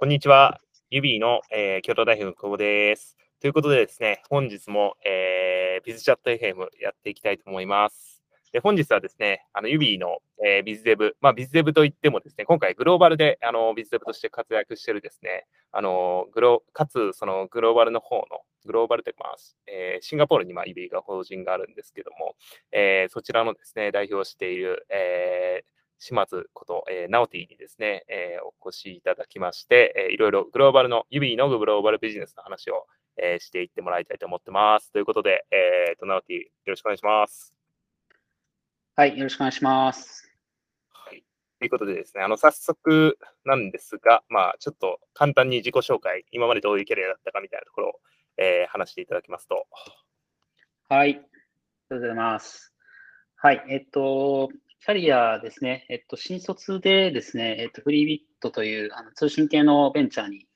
こんにちは。ユビーの、えー、京都大学の久保です。ということでですね、本日も、えー、ビズチャット FM やっていきたいと思います。で本日はですね、あのユビーの、えー、ビズデブ、まあ、ビズデブといってもですね、今回グローバルであのビズデブとして活躍してるですね、あのグロかつそのグローバルの方の、グローバルというか、まあえー、シンガポールにまあユビーが法人があるんですけども、えー、そちらのですね、代表している、えー、島津こと、えー、ナオティにですね、えー、お越しいただきまして、えー、いろいろグローバルの、指のグローバルビジネスの話を、えー、していってもらいたいと思ってます。ということで、えー、とナオティ、よろしくお願いします。はい、よろしくお願いします。はい。ということでですね、あの、早速なんですが、まあ、ちょっと簡単に自己紹介、今までどういうキャリアだったかみたいなところを、えー、話していただきますと。はい、ありがとうございます。はい、えっと、キャリアですね、えっと、新卒でですね、えっと、フリービットというあの通信系のベンチャーに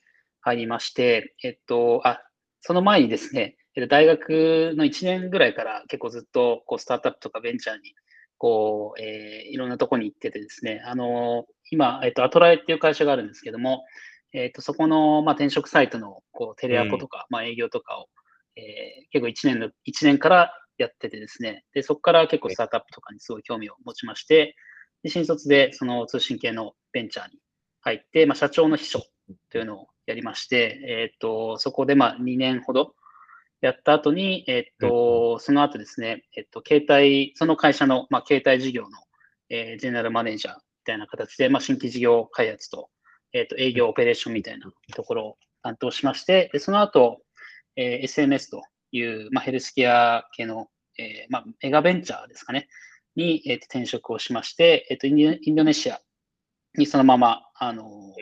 入りまして、えっと、あ、その前にですね、大学の1年ぐらいから結構ずっとこうスタートアップとかベンチャーにこう、えー、いろんなとこに行っててですね、あの今、えっと、アトラエっていう会社があるんですけども、えっと、そこの、まあ、転職サイトのこうテレアポとか、うん、まあ、営業とかを、えー、結構1年の、1年からやっててですね、で、そこから結構スタートアップとかにすごい興味を持ちまして、で新卒でその通信系のベンチャーに入って、まあ、社長の秘書というのをやりまして、えっ、ー、と、そこでまあ2年ほどやった後に、えっ、ー、と、その後ですね、えっ、ー、と、携帯、その会社の、まあ、携帯事業の、えー、ジェネラルマネージャーみたいな形で、まあ、新規事業開発と、えっ、と、営業オペレーションみたいなところを担当しまして、でその後、え SMS という、まあ、ヘルスケア系の、えー、まあ、メガベンチャーですかね、に、えー、と転職をしまして、えーと、インドネシアにそのまま、あの、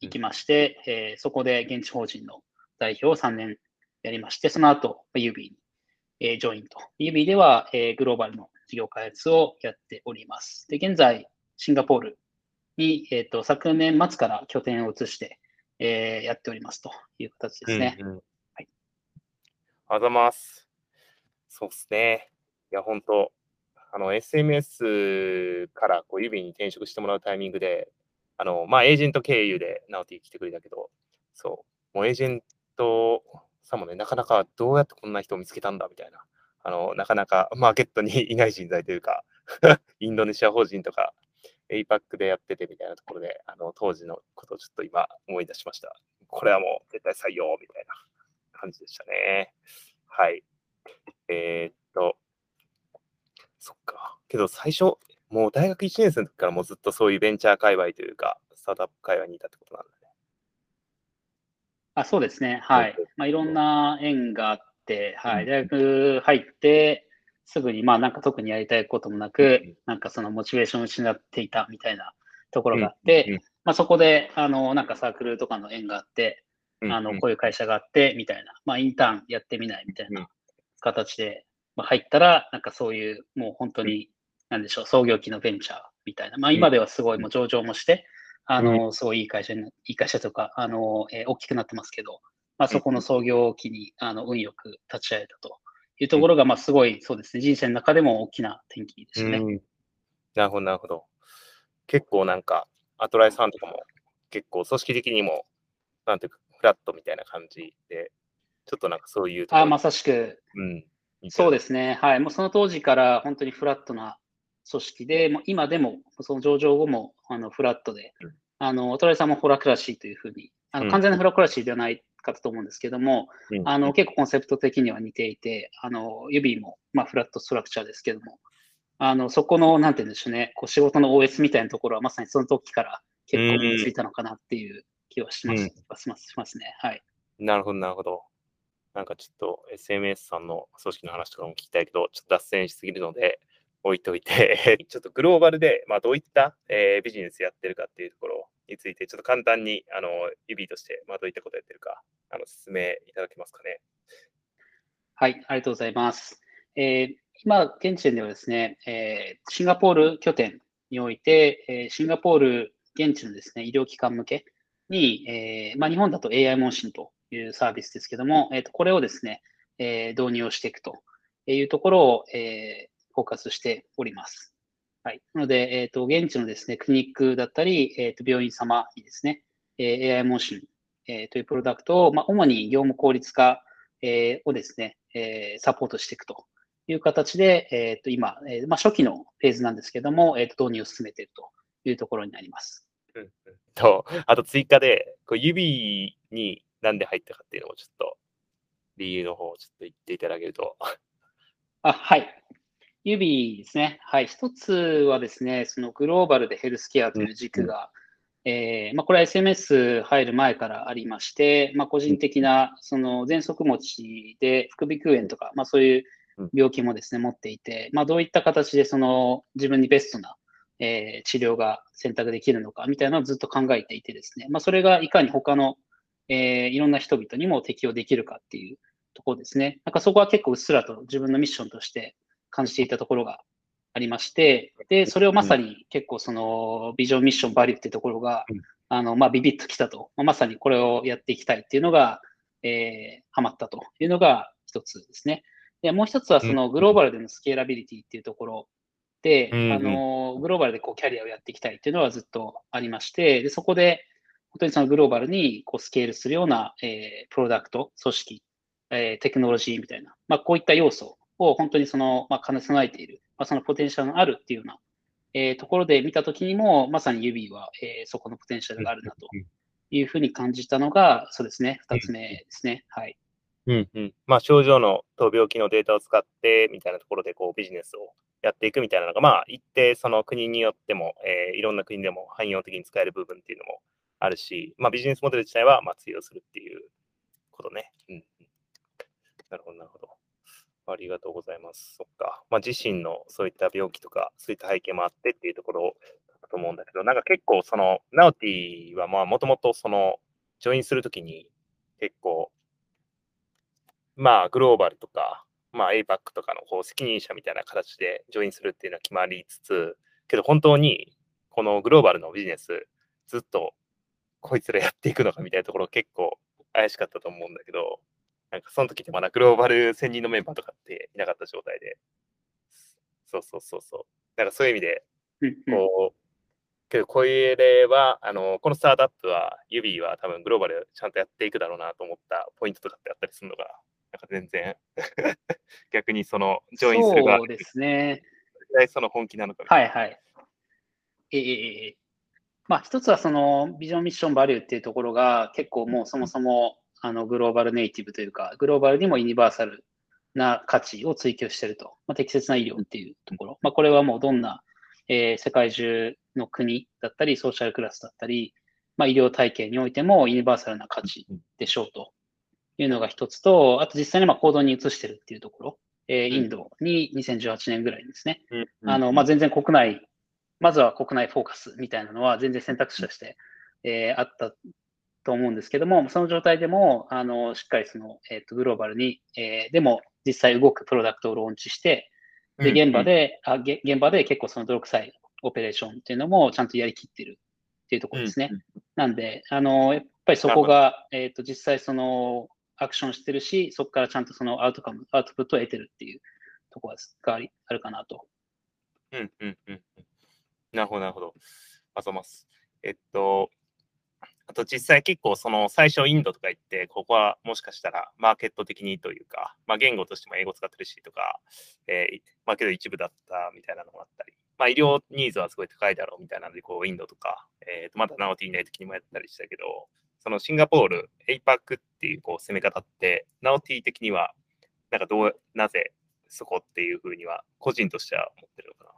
行きまして、えー、そこで現地法人の代表を3年やりまして、その後、ユビーに、えー、ジョインと。ユビーでは、えー、グローバルの事業開発をやっております。で、現在、シンガポールに、えーと、昨年末から拠点を移して、えー、やっておりますという形ですね。うんうん、あざます。そうですね。いや、本当あの、SMS からこう指に転職してもらうタイミングで、あの、まあ、エージェント経由でナオティ来てくれたけど、そう、もうエージェントさんもね、なかなかどうやってこんな人を見つけたんだみたいな、あの、なかなかマーケットにいない人材というか、インドネシア法人とか、APAC でやっててみたいなところで、あの、当時のことをちょっと今思い出しました。これはもう絶対採用みたいな感じでしたね。はい。えー、っと、そっか。けど最初、もう大学1年生の時からもうずっとそういうベンチャー界隈というか、スタートアップ界隈にいたってことなんだね。あそうですね。はい。まあ、いろんな縁があって、はい。大学入って、すぐに、まあなんか特にやりたいこともなく、なんかそのモチベーションを失っていたみたいなところがあって、まあそこで、あの、なんかサークルとかの縁があって、あの、こういう会社があって、みたいな、まあインターンやってみないみたいな形で、まあ、入ったら、なんかそういう、もう本当に、なんでしょう、創業期のベンチャーみたいな、まあ今ではすごいもう上場もして、あの、すごいいい会社に、いい会社とか、あの、えー、大きくなってますけど、まあそこの創業期に、あの、運よく立ち会えたというところが、まあすごい、そうですね、人生の中でも大きな転機でしたね。なるほど、なるほど。結構なんか、アトライさんとかも結構組織的にも、なんていうか、フラットみたいな感じで、ちょっとなんかそういうあ、まさしく、うん、そうですね。はい。もうその当時から本当にフラットな組織で、もう今でも、その上場後もあのフラットで、うん、あの、お隣さんもホラクラシーというふうに、あの完全なフラクラシーではないかと思うんですけども、うん、あの結構コンセプト的には似ていて、あの指も、まあ、フラットストラクチャーですけども、あのそこの、なんて言うんでしょうね、こう仕事の OS みたいなところはまさにその時から結構身についたのかなっていう気はします,、うん、しますしますね。はい。なるほど、なるほど。なんかちょっと SMS さんの組織の話とかも聞きたいけど、ちょっと脱線しすぎるので、置いといて ちょっとグローバルで、まあ、どういった、えー、ビジネスやってるかっていうところについて、ちょっと簡単に、あの、指として、まあ、どういったことやってるか、あの、説明いただけますかね。はい、ありがとうございます。えー、今、現時点ではですね、えー、シンガポール拠点において、えー、シンガポール現地のですね、医療機関向けに、えーまあ、日本だと AI 問診というサービスですけども、えー、とこれをですね、えー、導入をしていくというところを、えー、フォーカスしております。はい。なので、えっ、ー、と、現地のですね、クリニックだったり、えっ、ー、と、病院様にですね、えー、AI モーション、えー、というプロダクトを、まあ、主に業務効率化、えー、をですね、えー、サポートしていくという形で、えー、と今、えーまあ、初期のフェーズなんですけども、えー、と導入を進めているというところになります。うんうん、とあと追加で、こう指になんで入ったかっていうのをちょっと理由の方をちょっと言っていただけると。あはい。指ですね。はい。一つはですね、そのグローバルでヘルスケアという軸が、うん、えー、まあ、これは SMS 入る前からありまして、まあ、個人的な、その喘息持ちで副鼻腔炎とか、まあ、そういう病気もですね、持っていて、まあ、どういった形でその自分にベストな、えー、治療が選択できるのかみたいなのをずっと考えていてですね、まあ、それがいかに他の、えー、いろんな人々にも適用できるかっていうところですね。なんかそこは結構うっすらと自分のミッションとして感じていたところがありまして、で、それをまさに結構そのビジョンミッションバリューっていうところが、あの、まあ、ビビッときたと、まさにこれをやっていきたいっていうのが、えー、ハマったというのが一つですね。で、もう一つはそのグローバルでのスケーラビリティっていうところで、うん、あの、グローバルでこうキャリアをやっていきたいっていうのはずっとありまして、で、そこで、本当にそのグローバルにこうスケールするような、えー、プロダクト、組織、えー、テクノロジーみたいな、まあ、こういった要素を本当にその、まあ、兼ね備えている、まあ、そのポテンシャルのあるっていうような、えー、ところで見たときにも、まさに指は、えー、そこのポテンシャルがあるなというふうに感じたのが、そうですね、二つ目ですね。はい。うんうん。まあ、症状のと病気のデータを使って、みたいなところで、こう、ビジネスをやっていくみたいなのが、まあ、一定、その国によっても、えー、いろんな国でも汎用的に使える部分っていうのもあるし、まあ、ビジネスモデル自体は、まあ、通用するっていうことね。うん。なるほど、なるほど。ありがとうございます。そっか。まあ、自身のそういった病気とか、そういった背景もあってっていうところだと思うんだけど、なんか結構、その、ナオティは、まあ、もともと、その、ジョインするときに、結構、まあ、グローバルとか、まあ、APAC とかのこう責任者みたいな形でジョインするっていうのは決まりつつ、けど本当にこのグローバルのビジネス、ずっとこいつらやっていくのかみたいなところ結構怪しかったと思うんだけど、なんかその時ってまだグローバル1000人のメンバーとかっていなかった状態で、そうそうそうそう。なんかそういう意味で、こう、けどこれは、あの、このスタートアップは、指は多分グローバルちゃんとやっていくだろうなと思ったポイントとかってあったりするのが、な？んか全然 逆にその、ジョインする側そうですね。その本気なのかはいはい。ええまあ、一つはそのビジョンミッションバリューっていうところが結構もうそもそもあのグローバルネイティブというか、グローバルにもユニバーサルな価値を追求していると。まあ、適切な医療っていうところ。まあ、これはもうどんな、えー、世界中の国だったり、ソーシャルクラスだったり、まあ、医療体系においてもユニバーサルな価値でしょうというのが一つと、あと実際にまあ行動に移してるっていうところ。えー、インドに2018年ぐらいですね。あの、まあ、全然国内まずは国内フォーカスみたいなのは全然選択肢として、えー、あったと思うんですけども、その状態でも、あの、しっかりその、えっ、ー、と、グローバルに、えー、でも実際動くプロダクトをローンチして、で、現場で、うんうん、あ現場で結構その泥臭いオペレーションっていうのもちゃんとやりきってるっていうところですね。うんうん、なんで、あの、やっぱりそこが、えっ、ー、と、実際その、アクションしてるし、そこからちゃんとそのアウトカム、アウトプットを得てるっていうところがあるかなと。うんうんうん。なるほど、なるほど。あざます。えっと、あと実際結構その最初インドとか行って、ここはもしかしたらマーケット的にというか、まあ言語としても英語使ってるしとか、えー、まあけど一部だったみたいなのもあったり、まあ医療ニーズはすごい高いだろうみたいなので、こうインドとか、えー、とまだナオティーナイ的にもやったりしたけど、そのシンガポール、APAC っていうこう攻め方って、ナオティー的には、なんかどう、なぜそこっていうふうには個人としては思ってるのか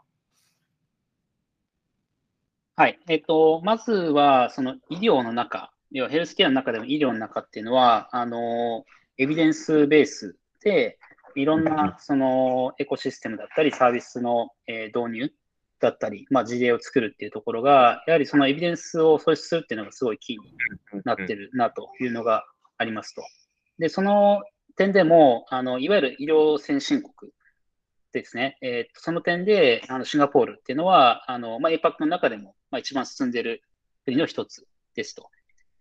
な？はい。えっと、まずは、その医療の中、要はヘルスケアの中でも医療の中っていうのは、あの、エビデンスベースで、いろんなそのエコシステムだったり、サービスの、え導入だったり、まあ、事例を作るっていうところが、やはりそのエビデンスを創出するっていうのがすごいキーになってるなというのがありますと。で、その点でも、あのいわゆる医療先進国ですね、えー、その点であのシンガポールっていうのは、あのまあ、APAC の中でも、まあ、一番進んでいる国の一つですと。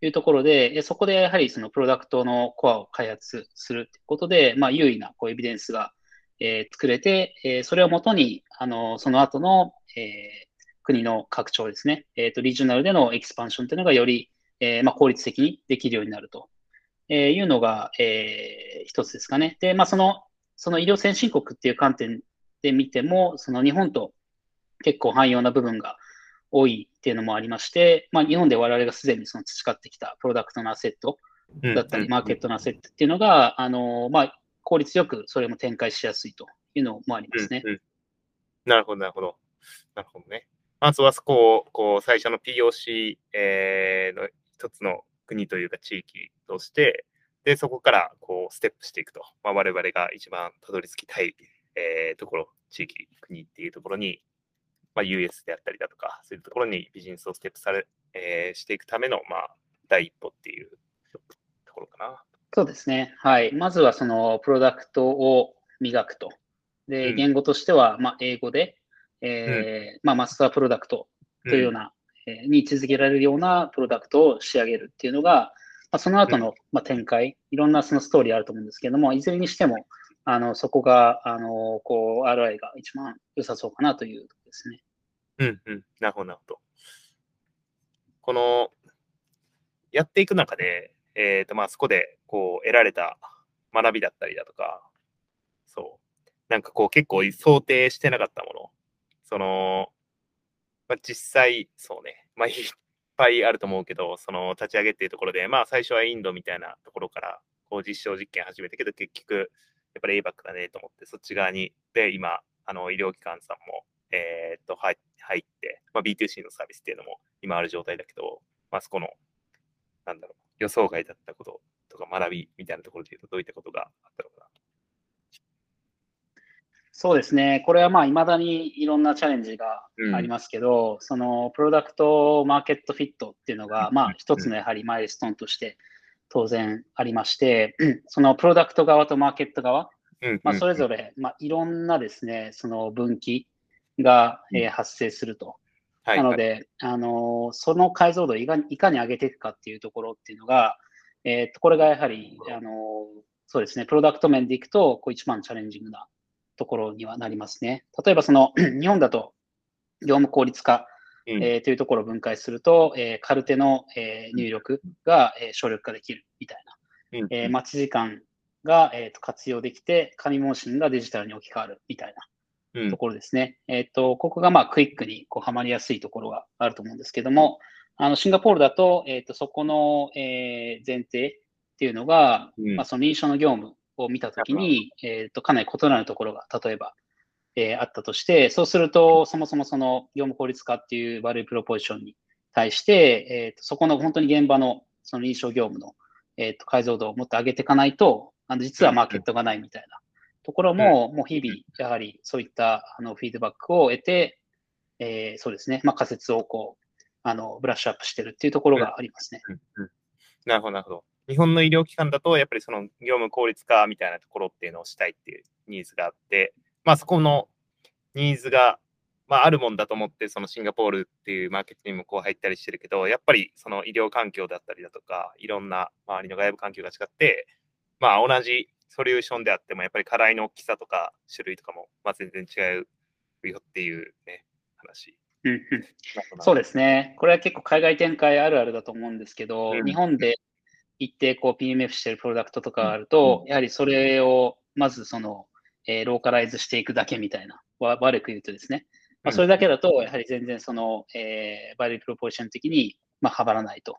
いうところで、そこでやはりそのプロダクトのコアを開発するということで、まあ、優位なこうエビデンスが、えー、作れて、えー、それをもとにあのその後の、えー、国の拡張ですね、えーと、リージョナルでのエキスパンションというのがよりえー、まあ、効率的にできるようになると、えいうのが、えー、一つですかね。で、まあ、その、その医療先進国っていう観点で見ても、その日本と結構汎用な部分が多いっていうのもありまして、まあ、日本で我々がすでにその培ってきたプロダクトのアセットだったり、マーケットのアセットっていうのが、あのまあ、効率よくそれも展開しやすいというのもありますね。うんうん、なるほど、なるほど。なるほどね。まずはそこを、こう、最初の POC、えー、の一つの国というか地域として、で、そこからこうステップしていくと。まあ、我々が一番たどり着きたい、えー、ところ、地域、国っていうところに、まあ、US であったりだとか、そういうところにビジネスをステップされ、えー、していくための、まあ、第一歩っていうところかな。そうですね。はい。まずはそのプロダクトを磨くと。で、言語としては、まあ、英語で、えー、まあ、マスタープロダクトというような、えに位置づけられるようなプロダクトを仕上げるっていうのが、まあ、その後の、まあ、展開、いろんなそのストーリーあると思うんですけれども、いずれにしても、あのそこが、あのこう、RI が一番良さそうかなというところですね。うんうん、なるほど、なるほど。この、やっていく中で、えっ、ー、と、まあ、そこで、こう、得られた学びだったりだとか、そう、なんかこう、結構想定してなかったもの、その、まあ、実際、そうね、まあ、いっぱいあると思うけど、その立ち上げっていうところで、まあ、最初はインドみたいなところから、こう、実証実験始めたけど、結局、やっぱり ABAC だねと思って、そっち側に、で、今、あの、医療機関さんも、えー、っと、入って、まあ、B2C のサービスっていうのも今ある状態だけど、まあ、そこの、なんだろう、予想外だったこととか学びみたいなところで言うと、どういったことがあったのか。そうですね。これはまあ、未だにいろんなチャレンジがありますけど、うん、そのプロダクトマーケットフィットっていうのが、まあ、一つのやはりマイルストーンとして当然ありまして、そのプロダクト側とマーケット側、まあ、それぞれ、まあ、いろんなですね、その分岐が、えー、発生すると。なので、あのその解像度をいかにいかに上げていくかっていうところっていうのが、えー、とこれがやはり、あのそうですね、プロダクト面でいくと、こう一番チャレンジングなところにはなりますね。例えば、その 日本だと業務効率化、うん、えー、というところを分解すると、えー、カルテの、えー、入力が、えー、省力化できるみたいな、うん、えー、待ち時間が、えーと、活用できて、紙問診がデジタルに置き換わるみたいな。ところですね。うん、えっ、と、ここがまあクイックにこうはまりやすいところがあると思うんですけども、あのシンガポールだと、えっ、と、そこの、えー、前提っていうのが、うん、まあ、その認証の業務を見たときに、えっ、と、かなり異なるところが、例えば、えー、あったとして、そうすると、そもそもその業務効率化っていう悪いプロポジションに対して、えーと、そこの本当に現場のその認証業務の、えーと、解像度をもっと上げていかないと、あの実はマーケットがないみたいな。ところも、もう日々、やはりそういったあのフィードバックを得て、えー、そうですね、まあ、仮説をこうあのブラッシュアップしてるっていうところがありますね。うんうんうん、なるほど、なるほど。日本の医療機関だと、やっぱりその業務効率化みたいなところっていうのをしたいっていうニーズがあって、まあ、そこのニーズが、まあ、あるもんだと思って、そのシンガポールっていうマーケットにもこう入ったりしてるけど、やっぱりその医療環境だったりだとか、いろんな周りの外部環境が違って、まあ、同じソリューションであっても、やっぱり課題の大きさとか種類とかも、まあ、全然違うよっていうね、話。そうですね。これは結構海外展開あるあるだと思うんですけど、うん、日本で一定こう PMF してるプロダクトとかあると、うん、やはりそれをまずその、えー、ローカライズしていくだけみたいな、悪く言うとですね、まあ、それだけだと、やはり全然その、えー、バリュープロポーション的に、まあ、はばらないと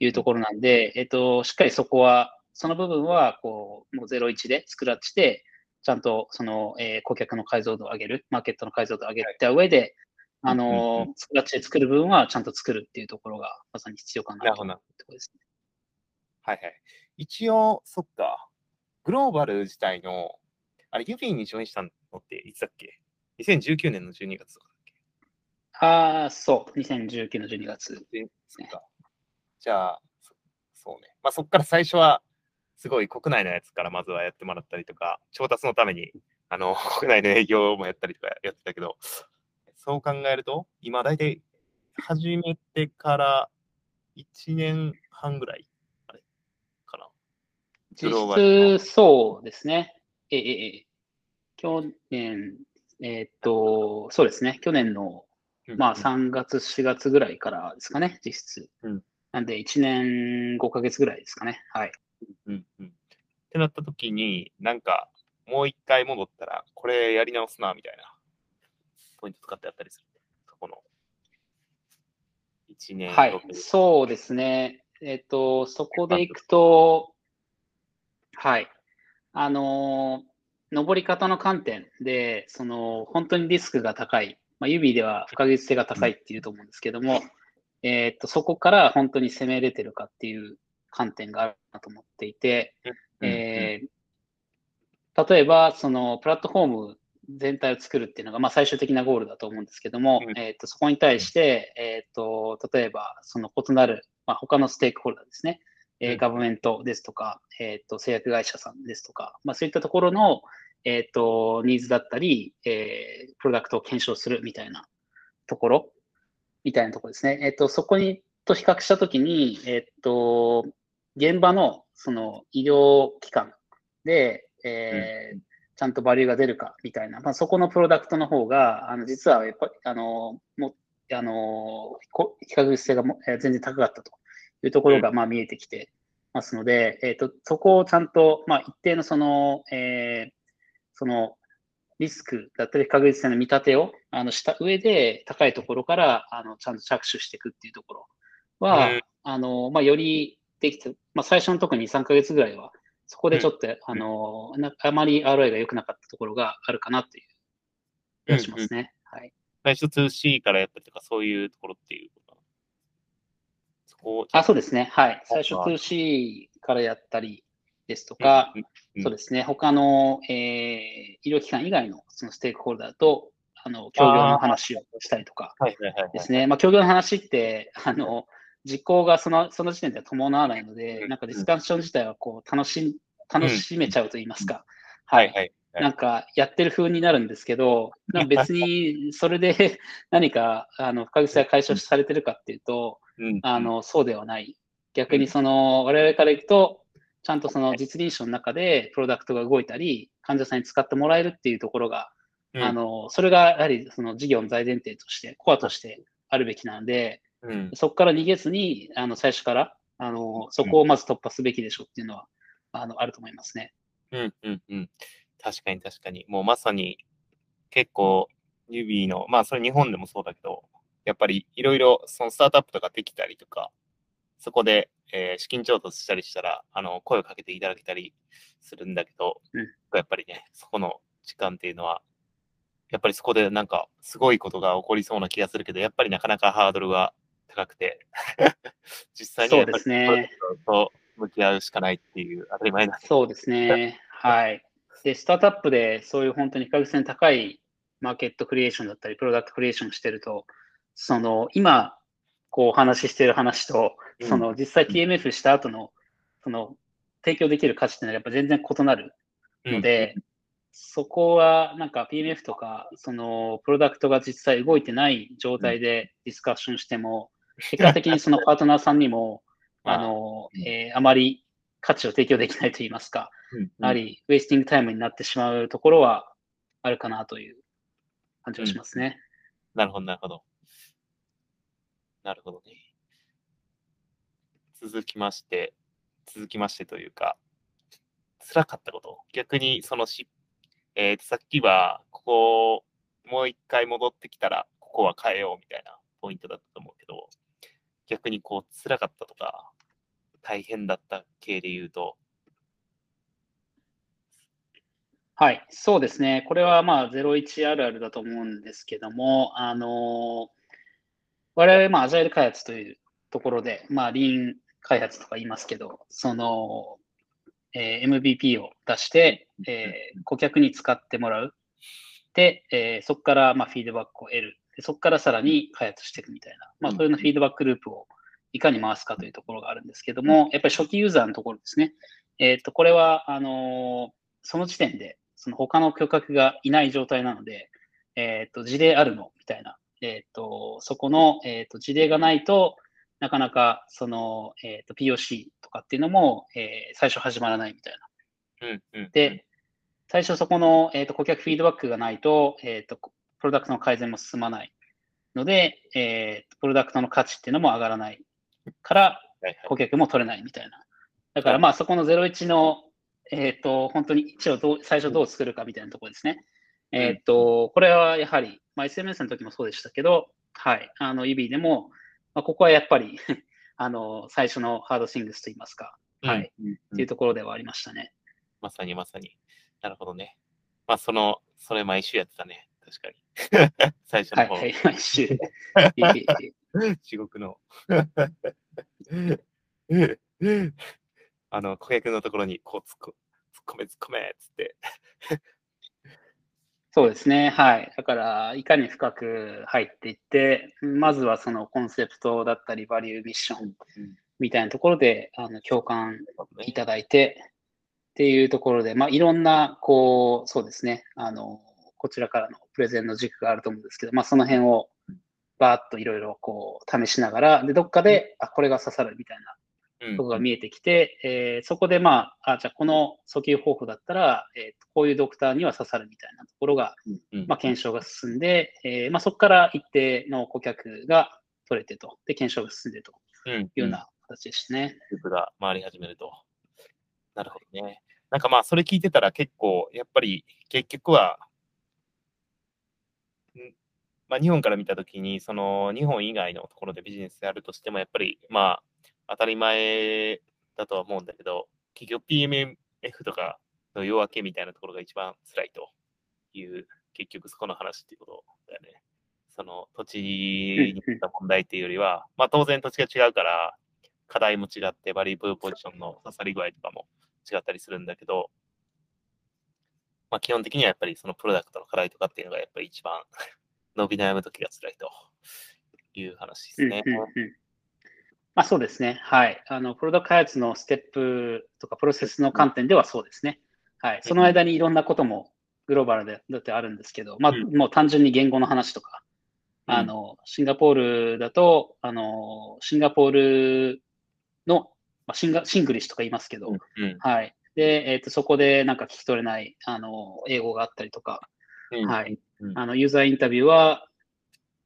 いうところなんで、えっ、ー、と、しっかりそこはその部分は、こう、もう01でスクラッチで、ちゃんとその、えー、顧客の解像度を上げる、マーケットの解像度を上げた上で、はい、あの、スクラッチで作る部分はちゃんと作るっていうところがまさに必要かなと。いうところですね。はいはい。一応、そっか、グローバル自体の、あれ、ユビーにジョインしたのっていつだっけ ?2019 年の12月とかだっけ？ああ、そう、2019の12月、ね、そっか。じゃあ、そうね。まあ、そっから最初は、すごい国内のやつからまずはやってもらったりとか、調達のために、あの、国内の営業もやったりとかやってたけど、そう考えると、今大体始めてから1年半ぐらい。実質そうですね。ええ、去年、えー、っと、そうですね。去年の、まあ3月、4月ぐらいからですかね、実質。うんなんで1年5ヶ月ぐらいですかね。はい。うんうん。ってなった時に、なんか、もう一回戻ったら、これやり直すな、みたいな、ポイント使ってあったりする。そこの、1年はい6ヶ、月そうですね。えっ、と、そこでいくと、はい。あのー登り方の観点で、その、本当にリスクが高い、まあ、指では不確実性が高いっていうと思うんですけども、えっと、そこから本当に攻めれてるかっていう観点があるなと思っていて、うん。えー例えば、そのプラットフォーム全体を作るっていうのが、まあ、最終的なゴールだと思うんですけども、うん。えー、とそこに対して、えー、と例えば、その異なる、まあ、他のステークホルダーですね、えガバメントですとか、えー、と製薬会社さんですとか、まあ、そういったところの、えー、とニーズだったり、えープロダクトを検証するみたいなところ、みたいなところですね。えっ、と、そこにと比較したときに、えっ、と、現場のその医療機関で、えーちゃんとバリューが出るかみたいな、まあ、そこのプロダクトの方が、あの実はやっぱり、あの、もあの、こ比較性がもえー全然高かったというところが、まあ、見えてきてますので、えっ、と、そこをちゃんと、まあ、一定のその、えーその、リスクだったり不確実性の見立てをあのした上で、高いところからあのちゃんと着手していくっていうところは、うん。あのまあ、よりできて、まあ、最初の特に2、3ヶ月ぐらいは、そこでちょっと、あのなあまり ROI が良くなかったところがあるかなという気がしますね。はい、最初 2C からやったりとか、そういうところっていうあそうですね。はい。最初あ 2C からやったりですとか、うんうんそうですね。他の、えー医療機関以外のそのステークホルダーと、あの、協業の話をしたりとか。ですね。まあ、協業の話って、あの、実行がそのその時点では伴わないので、うんなんかディスカッション自体はこう楽し楽しめちゃうと言いますか。はいなんかやってる風になるんですけど、なんか別にそれで 何かあの不確実性が解消されてるかっていうと、うんあのそうではない。逆にその我々からいくと、ちゃんとその実臨床の中でプロダクトが動いたり、患者さんに使ってもらえるっていうところが、うんあのそれがやはりその事業の大前提として、コアとしてあるべきなので、うんそこから逃げずに、あの最初からあのそこをまず突破すべきでしょうっていうのは、あのあると思いますね。うんうんうん。確かに確かに。もうまさに結構指の、まあそれ日本でもそうだけど、やっぱりいろいろそのスタートアップとかできたりとか、そこで、えー資金調達したりしたら、あの、声をかけていただけたりするんだけど、うんやっぱりね、そこの時間っていうのは、やっぱりそこでなんかすごいことが起こりそうな気がするけど、やっぱりなかなかハードルが高くて、実際にはやっぱりそうですねそういうことと向き合うしかないっていう当たり前なそうですね。はい。で、スタートアップでそういう本当に不確実性の高いマーケットクリエーションだったり、プロダクトクリエーションしてると、その、今、こうお話ししている話と、うん。その、実際 TMF した後の、その、提供できる価値っていうのはやっぱ全然異なるので、そこはなんか PMF とか、その、プロダクトが実際動いてない状態でディスカッションしても、結果的にそのパートナーさんにも、あ。の、えーあまり価値を提供できないといいますか、うんやはりウェイスティングタイムになってしまうところはあるかなという感じがしますね。なるほど、なるほど。なるほどね。続きまして、続きましてというか、辛かったこと。逆に、そのし、えーと、さっきは、ここ、もう一回戻ってきたら、ここは変えようみたいなポイントだったと思うけど、逆にこう、辛かったとか、大変だった系で言うと、はい、そうですね。これはまあ01あるあるだと思うんですけども、あの我々まあアジャイル開発というところで、まあリーン開発とか言いますけど、その、えー MVP を出して、えー顧客に使ってもらう。で、えーそこからまあフィードバックを得る。でそこからさらに開発していくみたいな、まあ、うんそれのフィードバックループをいかに回すかというところがあるんですけども、やっぱり初期ユーザーのところですね。えっ、と、これは、あのーその時点で、その他の顧客がいない状態なので、えっ、と、事例あるのみたいな。えっ、と、そこの、えっ、と、事例がないとなかなか、その、えっ、と、POC とかっていうのも、えー最初始まらないみたいな。うん、うん。で、最初そこの、えー、と顧客フィードバックがないと,、えー、と、プロダクトの改善も進まないので、えーとプロダクトの価値っていうのも上がらないから顧客も取れないみたいな。だからまあそこの01の、えっ、と、本当に1をどう最初どう作るかみたいなところですね。うんえっ、と、これはやはり、まあ、SMS の時もそうでしたけど、はい、あの、指でも、まあ、ここはやっぱり あの、最初のハードシングスといいますか、はい、っていうところではありましたね。まさにまさに。なるほどね。まあ、その、それ毎週やってたね。確かに。最初の方。はい、はい、毎週。地獄の。あの、顧客のところに、こう、突っ込め、突っ込めっつって。そうですね。はい。だから、いかに深く入っていって、まずはそのコンセプトだったり、バリューミッションみたいなところで、あの、共感いただいて、っていうところで、まあ、いろんな、こう、そうですね。あの、こちらからのプレゼンの軸があると思うんですけど、まあ、その辺を、バーッといろいろこう試しながら、で、どっかで、あ、これが刺さるみたいなうんとこが見えてきて、えーそこでまあ、あ、じゃあこの訴求方法だったら、えーこういうドクターには刺さるみたいなところが、うんまあ、検証が進んで、えーまあ、そこから一定の顧客が取れてと、で、検証が進んでとうんいうような形でしたね。グループが回り始めると。なるほどね。なんかまあ、それ聞いてたら結構、やっぱり結局は、んまあ、日本から見たときに、その日本以外のところでビジネスであるとしても、やっぱりまあ、当たり前だとは思うんだけど、結局 PMF とかの夜明けみたいなところが一番辛いという、結局そこの話っていうことだよね。その土地に行った問題っていうよりは、まあ当然土地が違うから、課題も違って、バリーブーポジションの刺さり具合とかも違ったりするんだけど、まあ基本的にはやっぱりそのプロダクトの課題とかっていうのがやっぱり一番伸び悩む時が辛いという話ですね。まあ、そうですね。はい。あの、プロダクト開発のステップとかプロセスの観点ではそうですね。はい。その間にいろんなこともグローバルでだってあるんですけど、まあ、うんもう単純に言語の話とか、うんあの、シンガポールだと、あの、シンガポールの、まあ、シンガシングリッシュとか言いますけど、はい。で、えっ、と、そこでなんか聞き取れない、あの、英語があったりとか、うんはい。うんあの、ユーザーインタビューは、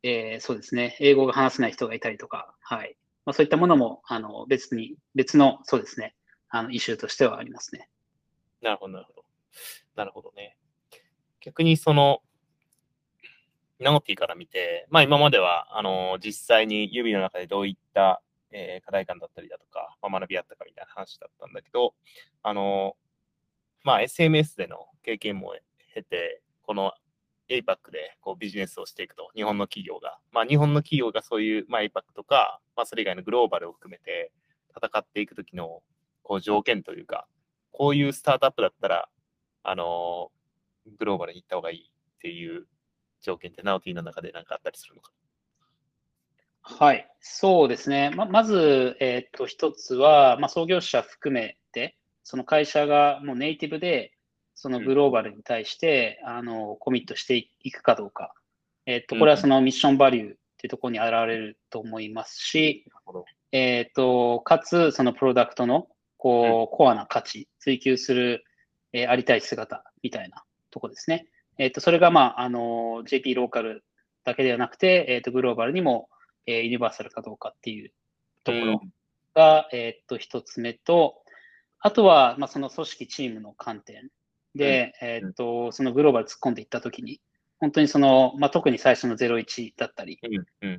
えーそうですね、英語が話せない人がいたりとか、はい。まあ、そういったものも、あの、別に、別の、そうですね、あの、イシューとしてはありますね。なるほど、なるほど。なるほどね。逆にその、ナオティから見て、まあ今までは、あの、実際に指の中でどういった、えー課題感だったりだとか、まあ、学びあったかみたいな話だったんだけど、あの、まあ SMS での経験も経て、この APAC でこうビジネスをしていくと、日本の企業が、まあ日本の企業がそういう、まあ、APAC とか、まあそれ以外のグローバルを含めて戦っていくときのこう条件というか、こういうスタートアップだったら、あのグローバルに行った方がいいっていう条件って、ナオティの中で何かあったりするのか。はい。そうですね。ま、まず、えっと、一つは、まあ、創業者含めて、その会社がもうネイティブで、そのグローバルに対して、あの、コミットしていくかどうか。えっと、これはそのミッションバリューっていうところに現れると思いますし。えっ、と、かつ、そのプロダクトの、こう、コアな価値、追求する、えーありたい姿みたいなとこですね。えっ、と、それが、まあ、あの、JP ローカルだけではなくて、えっ、と、グローバルにも、えーユニバーサルかどうかっていうところが、えっ、と、一つ目と、あとは、まあ、その組織チームの観点で、えっ、と、そのグローバル突っ込んでいったときに、本当にその、まあ、特に最初の01だったり、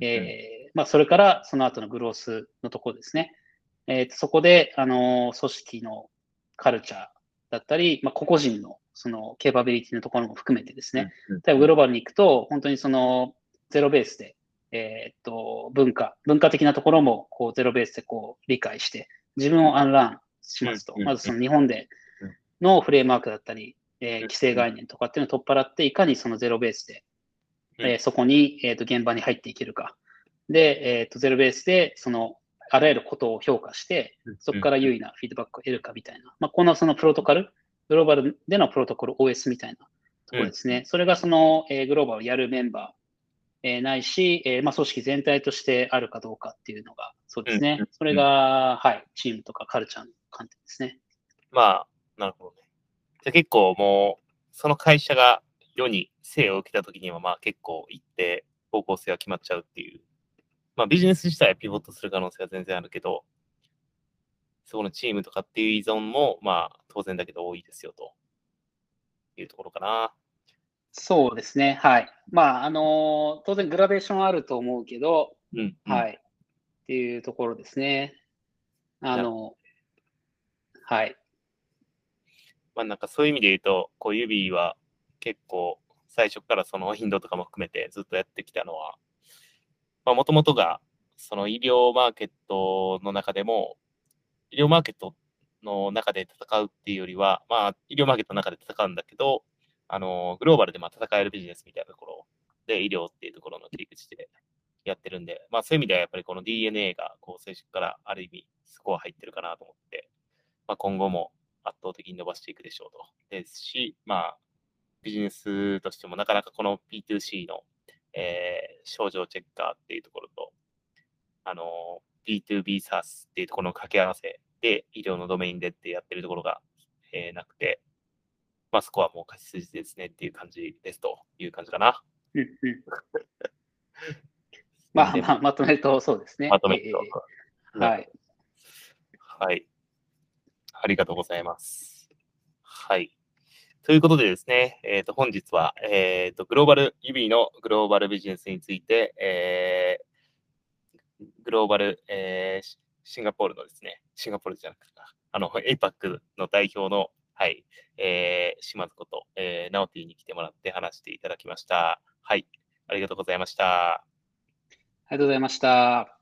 えーまあ、それからその後のグロースのところですね。えーとそこで、あのー組織のカルチャーだったり、まあ、個々人のそのケーパビリティのところも含めてですね、例えばグローバルに行くと、本当にそのゼロベースで、えーっと、文化、文化的なところもこうゼロベースでこう理解して、自分をアンラーンしますと。まずその日本でうんのフレームワークだったり、えーうん規制概念とかっていうのを取っ払って、いかにそのゼロベースで、うんえーそこに、えー、と現場に入っていけるか。で、えー、とゼロベースでそのあらゆることを評価して、そこから優位なフィードバックを得るかみたいな、まあ、このそのプロトコル、グローバルでのプロトコル OS みたいなところですね。それがその、えーグローバルをやるメンバー、えーないし、えーまあ、組織全体としてあるかどうかっていうのが、そうですねうん。それが、はい、チームとかカルチャーの観点ですね。まあ、なるほどね。じゃあ結構もう、その会社が世に生を受けたときには、まあ結構一定方向性は決まっちゃうっていうまあビジネス自体はピボットする可能性は全然あるけど、そこのチームとかっていう依存も、まあ当然だけど多いですよというところかな。そうですね。はい。まあ、あの当然グラデーションあると思うけど、うん、うんはい。っていうところですね。あの、はい。まあなんかそういう意味で言うと、こう指は結構最初からその頻度とかも含めてずっとやってきたのは、まあもともとがその医療マーケットの中でも、医療マーケットの中で戦うっていうよりは、まあ医療マーケットの中で戦うんだけど、あの、グローバルでま戦えるビジネスみたいなところで医療っていうところの切り口でやってるんで、まあそういう意味ではやっぱりこの DNA がこう最初からある意味スコア入ってるかなと思って、まあ今後も圧倒的に伸ばしていくでしょうと。ですし、まあビジネスとしてもなかなかこの P2C の、えー症状チェッカーっていうところと、あの、B2B SaaS っていうところの掛け合わせで医療のドメインでってやってるところが、えーなくて、まあそこはもう勝ち筋ですねっていう感じですという感じかな。うんうんまあ、でまあ、まとめるとそうですね。まとめるとえーはい。はい。ありがとうございます。はい。ということでですね、えっ、と、本日は、えっ、と、グローバル、指のグローバルビジネスについて、えーグローバル、えーシンガポールのですね、シンガポールじゃなくて、あの、APAC の代表の、はい、えー島津こと、えーナオティに来てもらって話していただきました。はい。ありがとうございました。ありがとうございました。